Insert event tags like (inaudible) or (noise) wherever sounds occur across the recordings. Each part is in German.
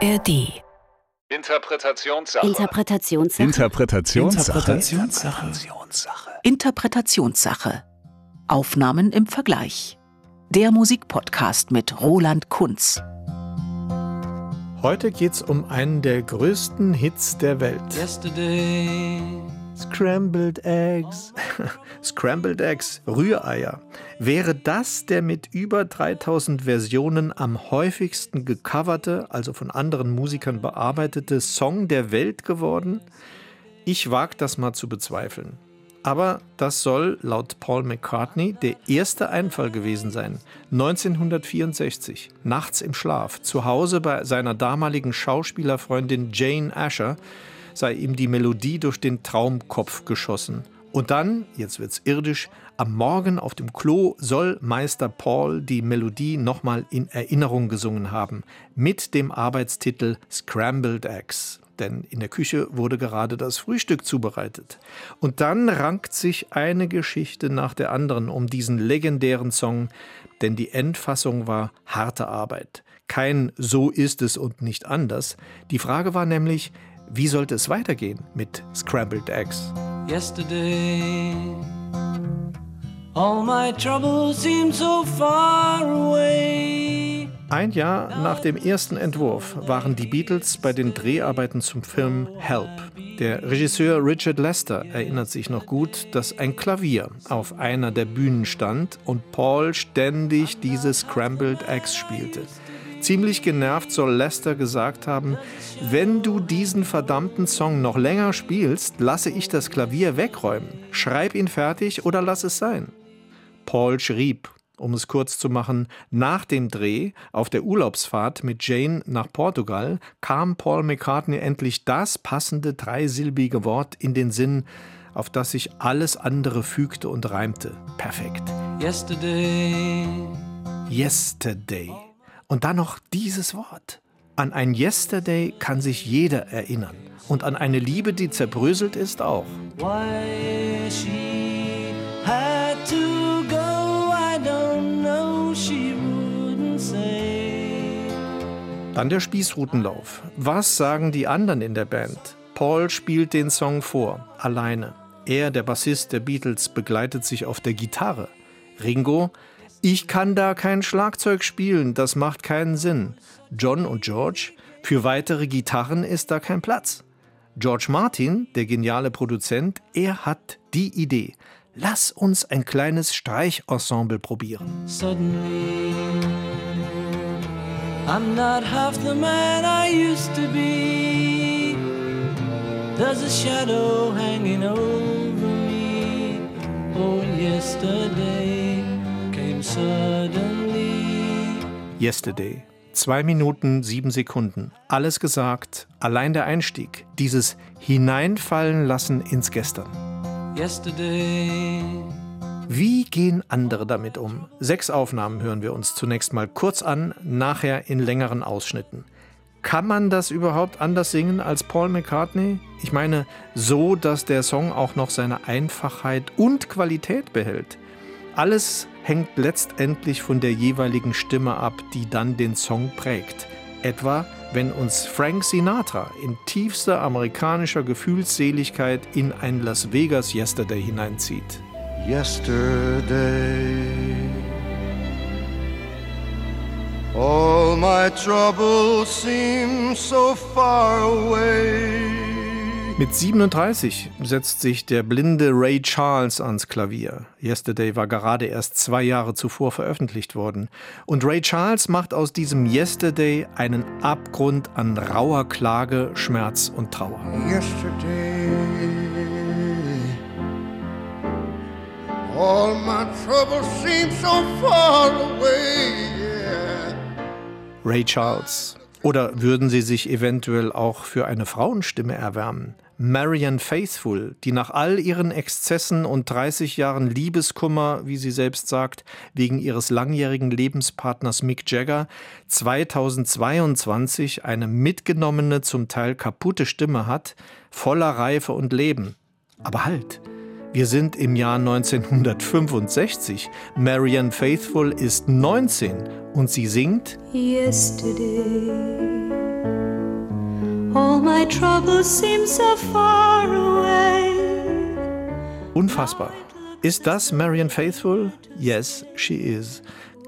ARD. Interpretationssache. Interpretationssache. Interpretationssache. Interpretationssache. Interpretationssache. Aufnahmen im Vergleich. Der Musikpodcast mit Roland Kunz. Heute geht's um einen der größten Hits der Welt. Yesterday, Scrambled Eggs. (laughs) Scrambled Eggs, Rühreier. Wäre das der mit über 3000 Versionen am häufigsten gecoverte, also von anderen Musikern bearbeitete Song der Welt geworden? Ich wage das mal zu bezweifeln. Aber das soll laut Paul McCartney der erste Einfall gewesen sein. 1964, nachts im Schlaf, zu Hause bei seiner damaligen Schauspielerfreundin Jane Asher, sei ihm die Melodie durch den Traumkopf geschossen. Und dann, jetzt wird's irdisch, am Morgen auf dem Klo soll Meister Paul die Melodie nochmal in Erinnerung gesungen haben, mit dem Arbeitstitel Scrambled Eggs. Denn in der Küche wurde gerade das Frühstück zubereitet. Und dann rankt sich eine Geschichte nach der anderen um diesen legendären Song, denn die Endfassung war harte Arbeit. Kein So ist es und nicht anders. Die Frage war nämlich, wie sollte es weitergehen mit Scrambled Eggs? yesterday. All my troubles seem so far away. Ein Jahr nach dem ersten Entwurf waren die Beatles bei den Dreharbeiten zum Film Help. Der Regisseur Richard Lester erinnert sich noch gut, dass ein Klavier auf einer der Bühnen stand und Paul ständig diese Scrambled Eggs spielte. Ziemlich genervt soll Lester gesagt haben, wenn du diesen verdammten Song noch länger spielst, lasse ich das Klavier wegräumen. Schreib ihn fertig oder lass es sein. Paul schrieb, um es kurz zu machen, nach dem Dreh auf der Urlaubsfahrt mit Jane nach Portugal kam Paul McCartney endlich das passende dreisilbige Wort in den Sinn, auf das sich alles andere fügte und reimte. Perfekt. Yesterday, Yesterday. Und dann noch dieses Wort. An ein Yesterday kann sich jeder erinnern. Und an eine Liebe, die zerbröselt ist, auch. why she had to go, I don't know. She wouldn't say. Dann der Spießrutenlauf. Was sagen die anderen in der Band? Paul spielt den Song vor, alleine. Er, der Bassist der Beatles, begleitet sich auf der Gitarre. Ringo, ich kann da kein Schlagzeug spielen, das macht keinen Sinn. John und George, für weitere Gitarren ist da kein Platz. George Martin, der geniale Produzent, er hat die Idee. Lass uns ein kleines Streichensemble probieren. Suddenly, I'm not half the man I used to be. There's a shadow hanging over me. Oh, yesterday. Yesterday. Zwei Minuten, sieben Sekunden. Alles gesagt, allein der Einstieg. Dieses Hineinfallen lassen ins Gestern. Yesterday, Wie gehen andere damit um? Sechs Aufnahmen hören wir uns zunächst mal kurz an, nachher in längeren Ausschnitten. Kann man das überhaupt anders singen als Paul McCartney? Ich meine, so, dass der Song auch noch seine Einfachheit und Qualität behält. Alles hängt letztendlich von der jeweiligen Stimme ab, die dann den Song prägt. Etwa, wenn uns Frank Sinatra in tiefster amerikanischer Gefühlsseligkeit in ein Las Vegas Yesterday hineinzieht. yesterday. All my troubles seem so far away. Mit 37 setzt sich der blinde Ray Charles ans Klavier. Yesterday war gerade erst zwei Jahre zuvor veröffentlicht worden. Und Ray Charles macht aus diesem Yesterday einen Abgrund an rauer Klage, Schmerz und Trauer. Yesterday. All my troubles seem so far away. Yeah. Ray Charles. Oder würden Sie sich eventuell auch für eine Frauenstimme erwärmen? Marianne Faithfull, die nach all ihren Exzessen und 30 Jahren Liebeskummer, wie sie selbst sagt, wegen ihres langjährigen Lebenspartners Mick Jagger 2022 eine mitgenommene, zum Teil kaputte Stimme hat, voller Reife und Leben. Aber halt! Wir sind im Jahr 1965. Marianne Faithfull ist 19 und sie singt Yesterday, All my troubles seem so far away. Unfassbar. Ist das Marian Faithful? Yes, she is.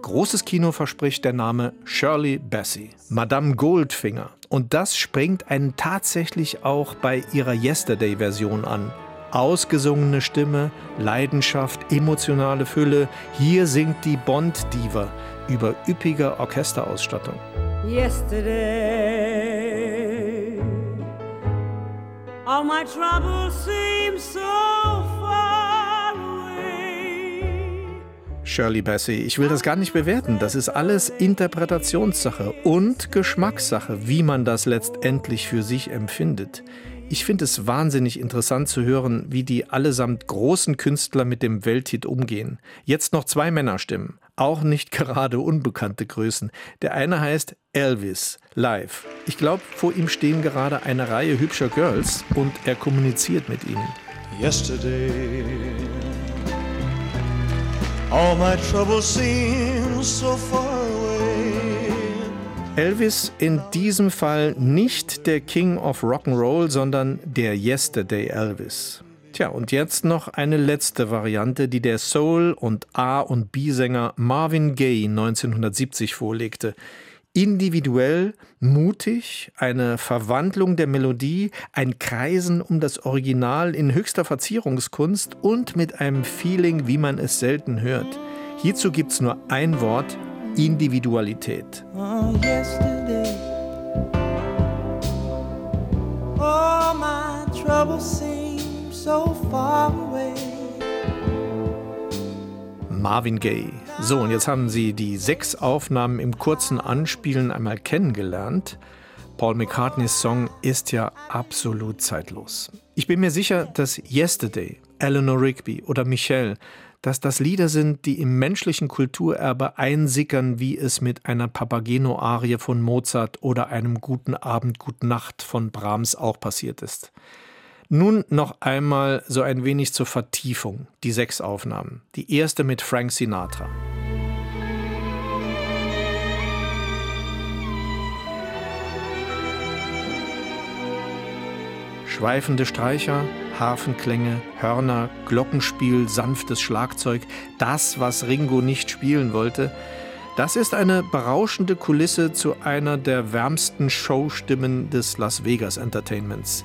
Großes Kino verspricht der Name Shirley Bassey, Madame Goldfinger. Und das springt einen tatsächlich auch bei ihrer Yesterday-Version an. Ausgesungene Stimme, Leidenschaft, emotionale Fülle. Hier singt die Bond-Diva über üppige Orchesterausstattung. Yesterday, all my troubles seem so far away. Shirley Bassey, ich will das gar nicht bewerten. Das ist alles Interpretationssache und Geschmackssache, wie man das letztendlich für sich empfindet. Ich finde es wahnsinnig interessant zu hören, wie die allesamt großen Künstler mit dem Welthit umgehen. Jetzt noch zwei Männerstimmen, auch nicht (laughs) gerade unbekannte Größen. Der eine heißt Elvis, live. Ich glaube, vor ihm stehen gerade eine Reihe hübscher Girls und er kommuniziert mit ihnen. Yesterday, all my troubles seem so far away. Elvis in diesem Fall nicht der King of Rock'n'Roll, sondern der Yesterday Elvis. Tja, und jetzt noch eine letzte Variante, die der Soul- und A- und B-Sänger Marvin Gaye 1970 vorlegte. Individuell, mutig, eine Verwandlung der Melodie, ein Kreisen um das Original in höchster Verzierungskunst und mit einem Feeling, wie man es selten hört. Hierzu gibt's nur ein Wort, Individualität. Oh, yesterday, my troubles seem so far away. Marvin Gaye. So, und jetzt haben Sie die sechs Aufnahmen im kurzen Anspielen einmal kennengelernt. Paul McCartneys Song ist ja absolut zeitlos. Ich bin mir sicher, dass Yesterday, Eleanor Rigby oder Michelle, dass das Lieder sind, die im menschlichen Kulturerbe einsickern, wie es mit einer Papageno-Arie von Mozart oder einem Guten Abend, Gute Nacht von Brahms auch passiert ist. Nun noch einmal so ein wenig zur Vertiefung, die sechs Aufnahmen. Die erste mit Frank Sinatra. Schweifende Streicher, Harfenklänge, Hörner, Glockenspiel, sanftes Schlagzeug, das, was Ringo nicht spielen wollte, das ist eine berauschende Kulisse zu einer der wärmsten Showstimmen des Las Vegas Entertainments.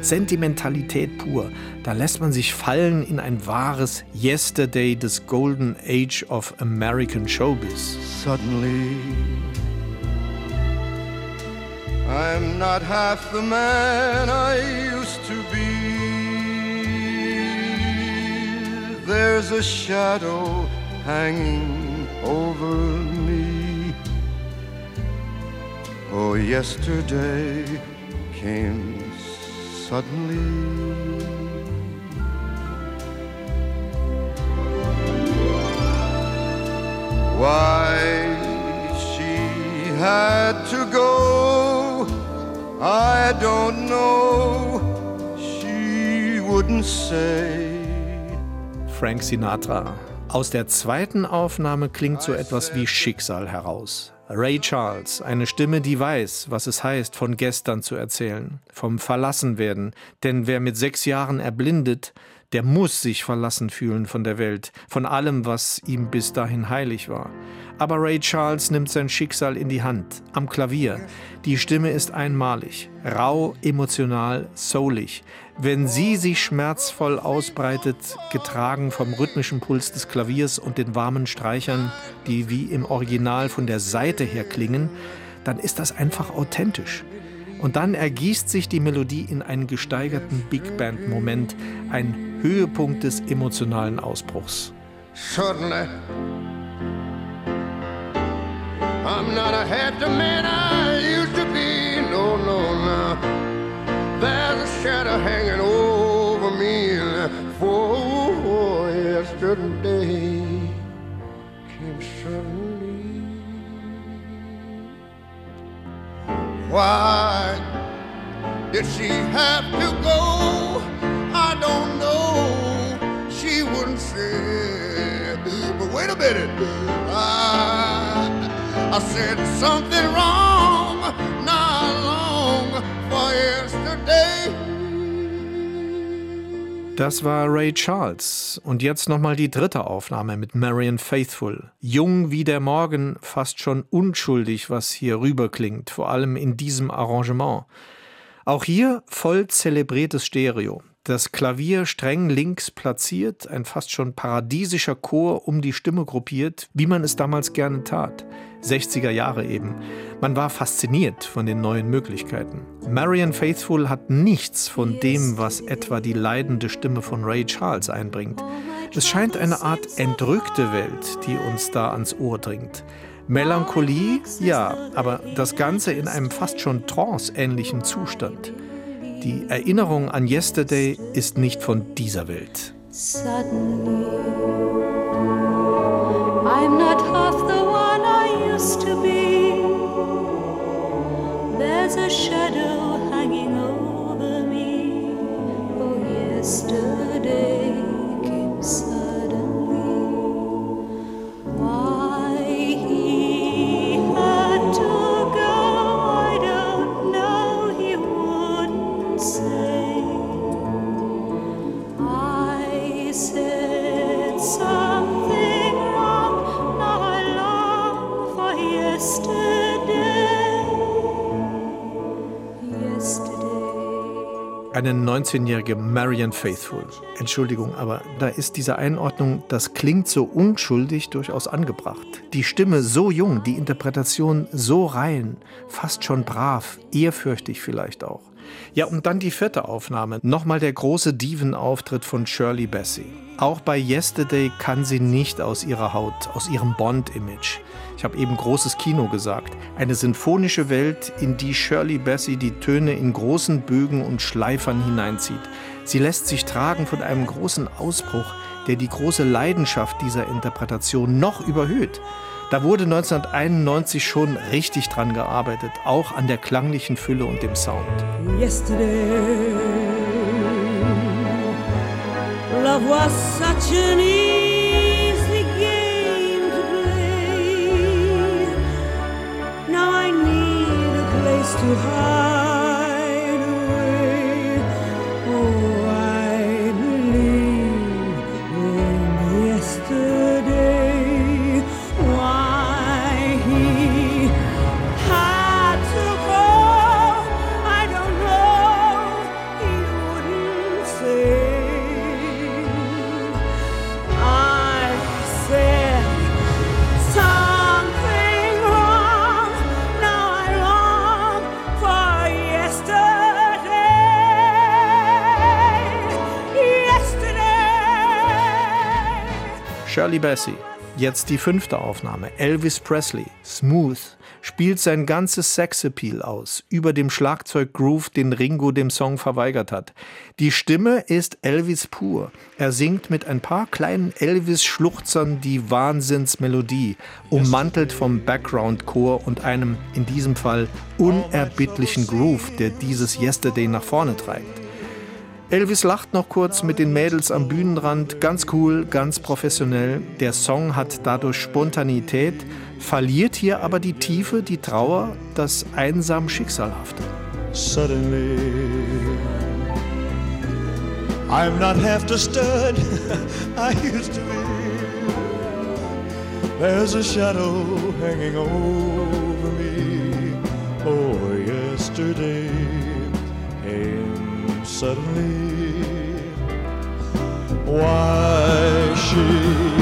Sentimentalität pur. Da lässt man sich fallen in ein wahres Yesterday des Golden Age of American Showbiz. Suddenly, I'm not half the man I used to be. There's a shadow hanging over me. Oh, yesterday came suddenly. Why she had to go, I don't know. She wouldn't say. Frank Sinatra. Aus der zweiten Aufnahme klingt so etwas wie Schicksal heraus. Ray Charles, eine Stimme, die weiß, was es heißt, von gestern zu erzählen, vom Verlassenwerden. Denn wer mit sechs Jahren erblindet, der muss sich verlassen fühlen von der Welt, von allem, was ihm bis dahin heilig war. Aber Ray Charles nimmt sein Schicksal in die Hand, am Klavier. Die Stimme ist einmalig, rau, emotional, soulig. Wenn sie sich schmerzvoll ausbreitet, getragen vom rhythmischen Puls des Klaviers und den warmen Streichern, die wie im Original von der Seite her klingen, dann ist das einfach authentisch. Und dann ergießt sich die Melodie in einen gesteigerten Big Band-Moment, ein Höhepunkt des emotionalen Ausbruchs. Suddenly, I'm not a the man I used to be. No, no, no. There's a shadow hanging over me. For yesterday came suddenly. Why did she have to go? I don't know. She wouldn't say. But wait a minute. I, I said something wrong Das war Ray Charles. Und jetzt nochmal die dritte Aufnahme mit Marion Faithful. Jung wie der Morgen, fast schon unschuldig, was hier rüberklingt, vor allem in diesem Arrangement. Auch hier voll zelebriertes Stereo. Das Klavier streng links platziert, ein fast schon paradiesischer Chor um die Stimme gruppiert, wie man es damals gerne tat. 60er Jahre eben. Man war fasziniert von den neuen Möglichkeiten. Marian Faithful hat nichts von dem, was etwa die leidende Stimme von Ray Charles einbringt. Es scheint eine Art entrückte Welt, die uns da ans Ohr dringt. Melancholie, ja, aber das Ganze in einem fast schon tranceähnlichen Zustand. Die Erinnerung an Yesterday ist nicht von dieser Welt. Suddenly, Eine 19-jährige Marian Faithful. Entschuldigung, aber da ist diese Einordnung, das klingt so unschuldig, durchaus angebracht. Die Stimme so jung, die Interpretation so rein, fast schon brav, ehrfürchtig vielleicht auch. Ja, und dann die vierte Aufnahme. Nochmal der große Diven-Auftritt von Shirley Bassey. Auch bei Yesterday kann sie nicht aus ihrer Haut, aus ihrem Bond-Image. Ich habe eben großes Kino gesagt. Eine sinfonische Welt, in die Shirley Bassey die Töne in großen Bögen und Schleifern hineinzieht. Sie lässt sich tragen von einem großen Ausbruch, der die große Leidenschaft dieser Interpretation noch überhöht. Da wurde 1991 schon richtig dran gearbeitet, auch an der klanglichen Fülle und dem Sound. yesterday. Love was such an easy game to play. Now I need a place to hide Shirley Bassey. Jetzt die fünfte Aufnahme. Elvis Presley, Smooth, spielt sein ganzes Sexappeal aus, über dem Schlagzeuggroove, den Ringo dem Song verweigert hat. Die Stimme ist Elvis pur. Er singt mit ein paar kleinen Elvis-Schluchzern die Wahnsinnsmelodie, ummantelt vom Background-Chor und einem, in diesem Fall, unerbittlichen Groove, der dieses Yesterday nach vorne treibt. Elvis lacht noch kurz mit den Mädels am Bühnenrand, ganz cool, ganz professionell. Der Song hat dadurch Spontanität, verliert hier aber die Tiefe, die Trauer, das einsam Schicksalhafte. Suddenly, I'm not half the stud (laughs) I used to be. There's a shadow hanging over me. Oh, yesterday suddenly. Why she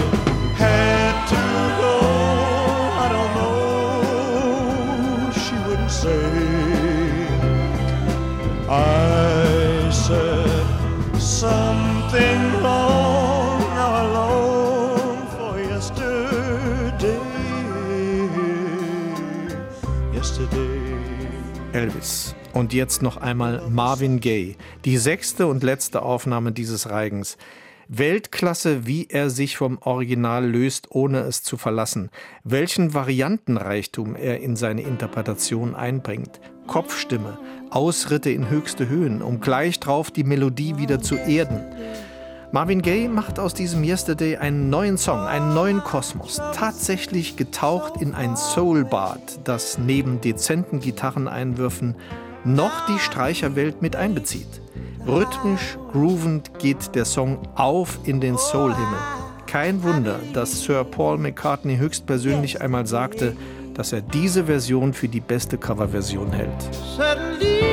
Und jetzt noch einmal Marvin Gaye, die sechste und letzte Aufnahme dieses Reigens. Weltklasse, wie er sich vom Original löst, ohne es zu verlassen. Welchen Variantenreichtum er in seine Interpretation einbringt. Kopfstimme, Ausritte in höchste Höhen, um gleich drauf die Melodie wieder zu erden. Marvin Gaye macht aus diesem Yesterday einen neuen Song, einen neuen Kosmos, tatsächlich getaucht in ein Soulbad, das neben dezenten Gitarreneinwürfen noch die Streicherwelt mit einbezieht. Rhythmisch, groovend geht der Song auf in den Soulhimmel. Kein Wunder, dass Sir Paul McCartney höchstpersönlich einmal sagte, dass er diese Version für die beste Coverversion hält. Suddenly,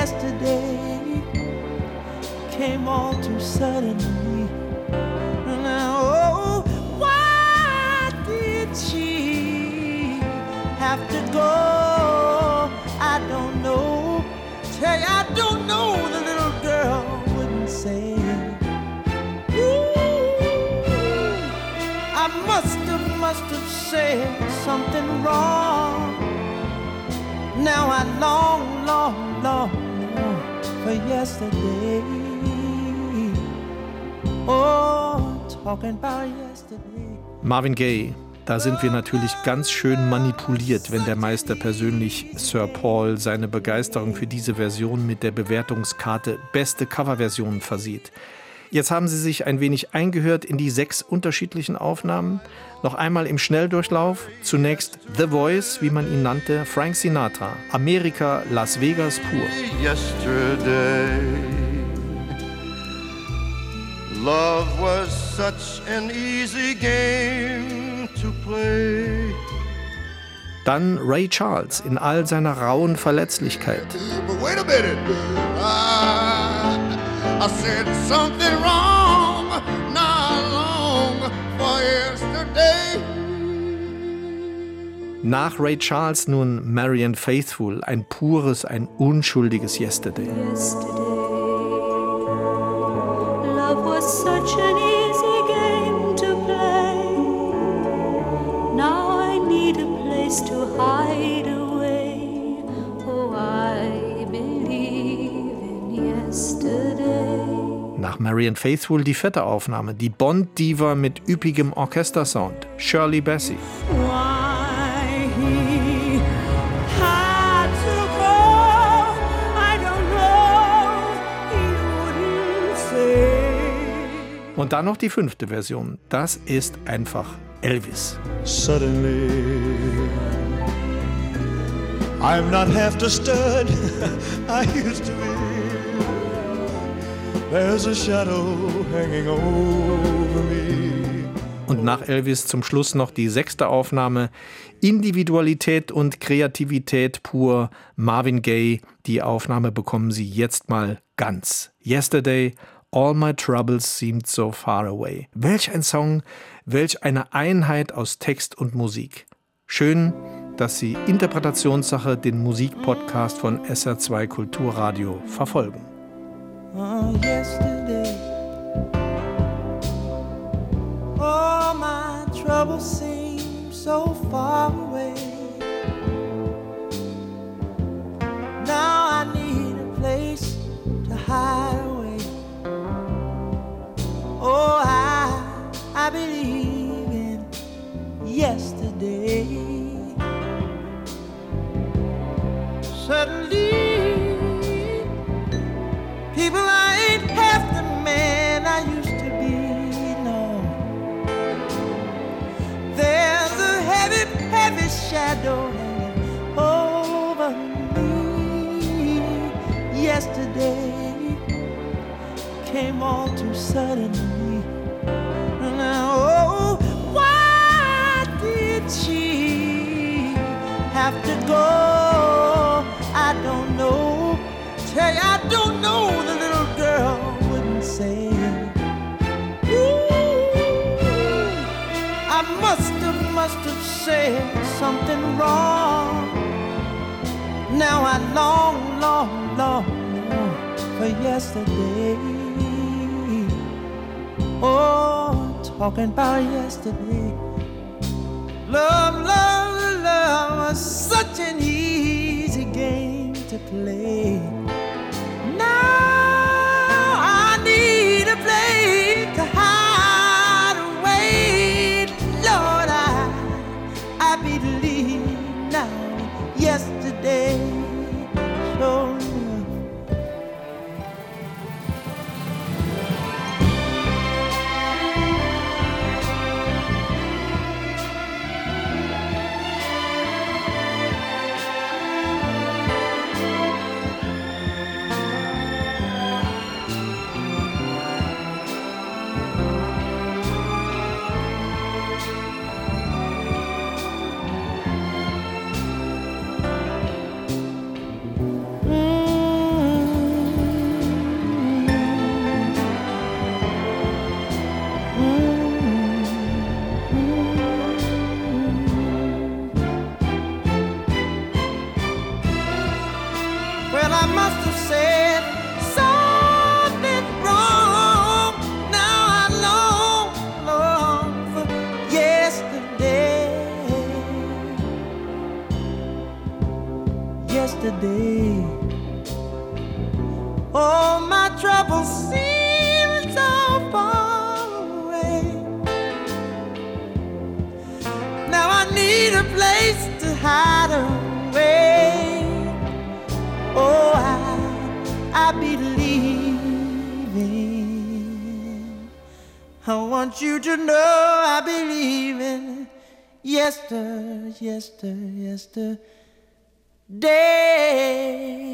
Yesterday came all too suddenly. Now, oh, why did she have to go? I don't know. Tell you, I don't know. The little girl wouldn't say. Ooh, I must have, must have said something wrong. Now I long, long, long, for yesterday. Oh, talking about yesterday. Marvin Gaye, da sind wir natürlich ganz schön manipuliert, wenn der Meister persönlich Sir Paul seine Begeisterung für diese Version mit der Bewertungskarte Beste Coverversion versieht. Jetzt haben Sie sich ein wenig eingehört in die sechs unterschiedlichen Aufnahmen. Noch einmal im Schnelldurchlauf. Zunächst The Voice, wie man ihn nannte, Frank Sinatra, Amerika, Las Vegas pur. yesterday. Love was such an easy game to play. Dann Ray Charles in all seiner rauen Verletzlichkeit. But wait a minute. I, I said something wrong not long for yesterday. Nach Ray Charles nun Marian Faithfull, ein pures, ein unschuldiges Yesterday. yesterday. Marian Faithfull die vierte Aufnahme, die Bond-Diva mit üppigem Orchestersound, Shirley Bassey. Und dann noch die fünfte Version. Das ist einfach Elvis. Suddenly, I'm not half the stud (laughs) I used to be. There's a shadow hanging over me. Und nach Elvis zum Schluss noch die sechste Aufnahme. Individualität und Kreativität pur. Marvin Gaye. Die Aufnahme bekommen Sie jetzt mal ganz. Yesterday, All My Troubles Seemed So Far Away. Welch ein Song, welch eine Einheit aus Text und Musik. Schön, dass Sie Interpretationssache, den Musikpodcast von SR2 Kulturradio, verfolgen. Oh, yesterday. All my troubles seem so far away. Shadow hanging over me. Yesterday came all too suddenly. Now, oh, why did she have to go? I don't know. Tell you, I don't know. The little girl wouldn't say. Ooh, I must have, must have said wrong. Now I long, long, long, long for yesterday. Oh, talking about yesterday. Love, love, love was such an easy game to play. Yesterday. Oh, my troubles seem so far away. Now I need a place to hide away. Oh, I, I believe in. I want you to know I believe in yester, yester, day.